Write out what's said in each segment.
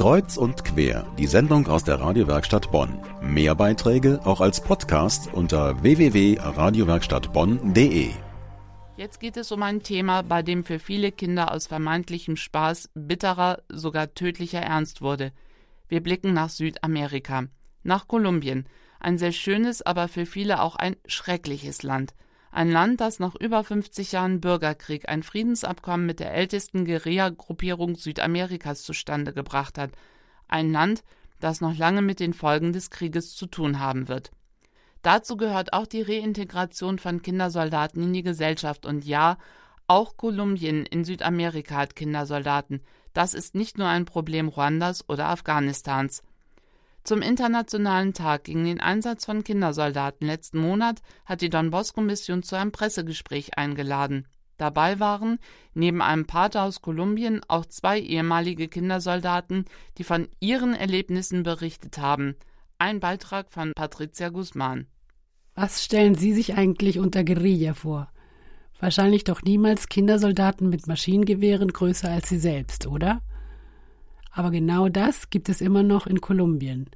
Kreuz und quer, die Sendung aus der Radiowerkstatt Bonn. Mehr Beiträge auch als Podcast unter www.radiowerkstattbonn.de. Jetzt geht es um ein Thema, bei dem für viele Kinder aus vermeintlichem Spaß bitterer, sogar tödlicher Ernst wurde. Wir blicken nach Südamerika, nach Kolumbien, ein sehr schönes, aber für viele auch ein schreckliches Land. Ein Land, das nach über 50 Jahren Bürgerkrieg ein Friedensabkommen mit der ältesten Guerilla-Gruppierung Südamerikas zustande gebracht hat. Ein Land, das noch lange mit den Folgen des Krieges zu tun haben wird. Dazu gehört auch die Reintegration von Kindersoldaten in die Gesellschaft. Und ja, auch Kolumbien in Südamerika hat Kindersoldaten. Das ist nicht nur ein Problem Ruandas oder Afghanistans. Zum Internationalen Tag gegen den Einsatz von Kindersoldaten letzten Monat hat die Don Bosco-Mission zu einem Pressegespräch eingeladen. Dabei waren neben einem Pater aus Kolumbien auch zwei ehemalige Kindersoldaten, die von ihren Erlebnissen berichtet haben. Ein Beitrag von Patricia Guzman. Was stellen Sie sich eigentlich unter Guerilla vor? Wahrscheinlich doch niemals Kindersoldaten mit Maschinengewehren größer als Sie selbst, oder? Aber genau das gibt es immer noch in Kolumbien.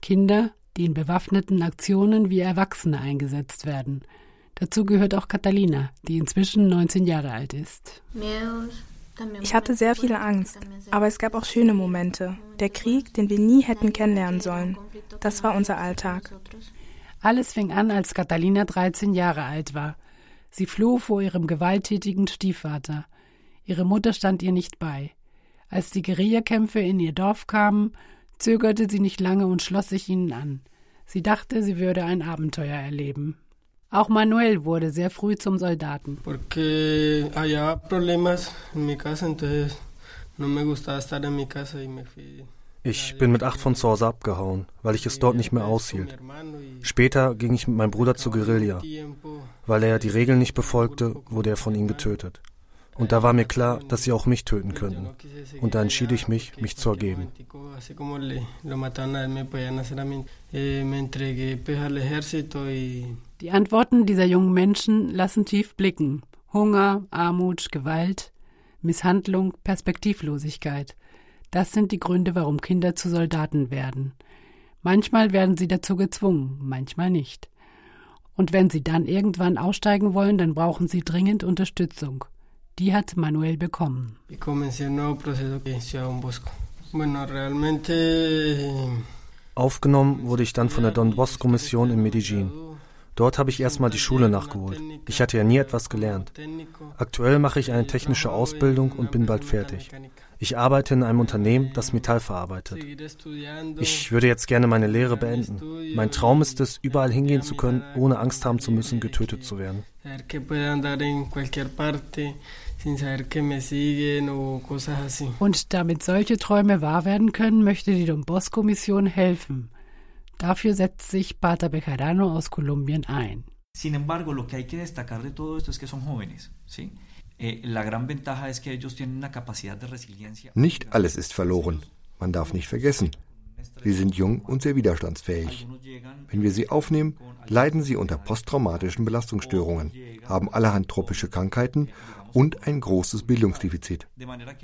Kinder, die in bewaffneten Aktionen wie Erwachsene eingesetzt werden. Dazu gehört auch Catalina, die inzwischen 19 Jahre alt ist. Ich hatte sehr viel Angst, aber es gab auch schöne Momente. Der Krieg, den wir nie hätten kennenlernen sollen, das war unser Alltag. Alles fing an, als Catalina 13 Jahre alt war. Sie floh vor ihrem gewalttätigen Stiefvater. Ihre Mutter stand ihr nicht bei. Als die Guerillakämpfe in ihr Dorf kamen, zögerte sie nicht lange und schloss sich ihnen an. Sie dachte, sie würde ein Abenteuer erleben. Auch Manuel wurde sehr früh zum Soldaten. Ich bin mit acht von zu Hause abgehauen, weil ich es dort nicht mehr aushielt. Später ging ich mit meinem Bruder zur Guerilla. Weil er die Regeln nicht befolgte, wurde er von ihnen getötet. Und da war mir klar, dass sie auch mich töten könnten. Und da entschied ich mich, mich zu ergeben. Die Antworten dieser jungen Menschen lassen tief blicken. Hunger, Armut, Gewalt, Misshandlung, Perspektivlosigkeit. Das sind die Gründe, warum Kinder zu Soldaten werden. Manchmal werden sie dazu gezwungen, manchmal nicht. Und wenn sie dann irgendwann aussteigen wollen, dann brauchen sie dringend Unterstützung. Die hat Manuel bekommen. Aufgenommen wurde ich dann von der Don Bosco Mission in Medellin. Dort habe ich erstmal die Schule nachgeholt. Ich hatte ja nie etwas gelernt. Aktuell mache ich eine technische Ausbildung und bin bald fertig. Ich arbeite in einem Unternehmen, das Metall verarbeitet. Ich würde jetzt gerne meine Lehre beenden. Mein Traum ist es, überall hingehen zu können, ohne Angst haben zu müssen, getötet zu werden. Und damit solche Träume wahr werden können, möchte die Don Bosco Mission helfen. Dafür setzt sich Pater Bejarano aus Kolumbien ein. Sin embargo, lo que hay que destacar de todo esto es que son jóvenes, ¿sí? Eh, nicht alles ist verloren. Man darf nicht vergessen. Sie sind jung und sehr widerstandsfähig. Wenn wir sie aufnehmen, leiden sie unter posttraumatischen Belastungsstörungen, haben allerhand tropische Krankheiten und ein großes Bildungsdefizit.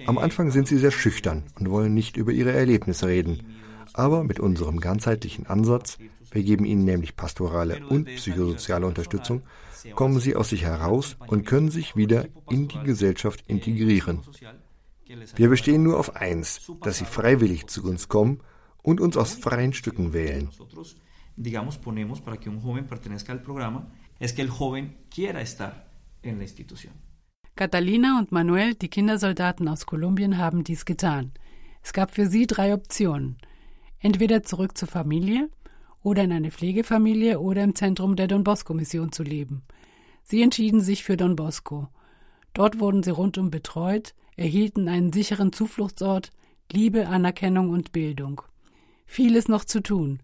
Am Anfang sind sie sehr schüchtern und wollen nicht über ihre Erlebnisse reden. Aber mit unserem ganzheitlichen Ansatz, wir geben ihnen nämlich pastorale und psychosoziale Unterstützung, kommen sie aus sich heraus und können sich wieder in die Gesellschaft integrieren. Wir bestehen nur auf eins, dass sie freiwillig zu uns kommen und uns aus freien Stücken wählen. Catalina und Manuel, die Kindersoldaten aus Kolumbien, haben dies getan. Es gab für sie drei Optionen. Entweder zurück zur Familie oder in eine Pflegefamilie oder im Zentrum der Don Bosco Mission zu leben. Sie entschieden sich für Don Bosco. Dort wurden sie rundum betreut, erhielten einen sicheren Zufluchtsort, Liebe, Anerkennung und Bildung vieles noch zu tun.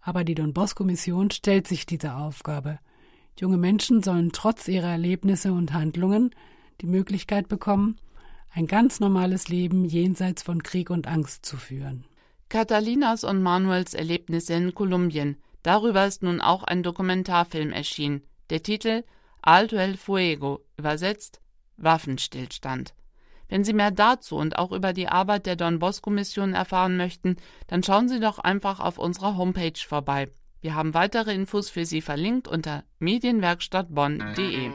Aber die Don Bosco Mission stellt sich dieser Aufgabe. Junge Menschen sollen trotz ihrer Erlebnisse und Handlungen die Möglichkeit bekommen, ein ganz normales Leben jenseits von Krieg und Angst zu führen. Catalinas und Manuels Erlebnisse in Kolumbien. Darüber ist nun auch ein Dokumentarfilm erschienen. Der Titel Alto el Fuego, übersetzt Waffenstillstand. Wenn Sie mehr dazu und auch über die Arbeit der Don Bosco Mission erfahren möchten, dann schauen Sie doch einfach auf unserer Homepage vorbei. Wir haben weitere Infos für Sie verlinkt unter medienwerkstattbonn.de.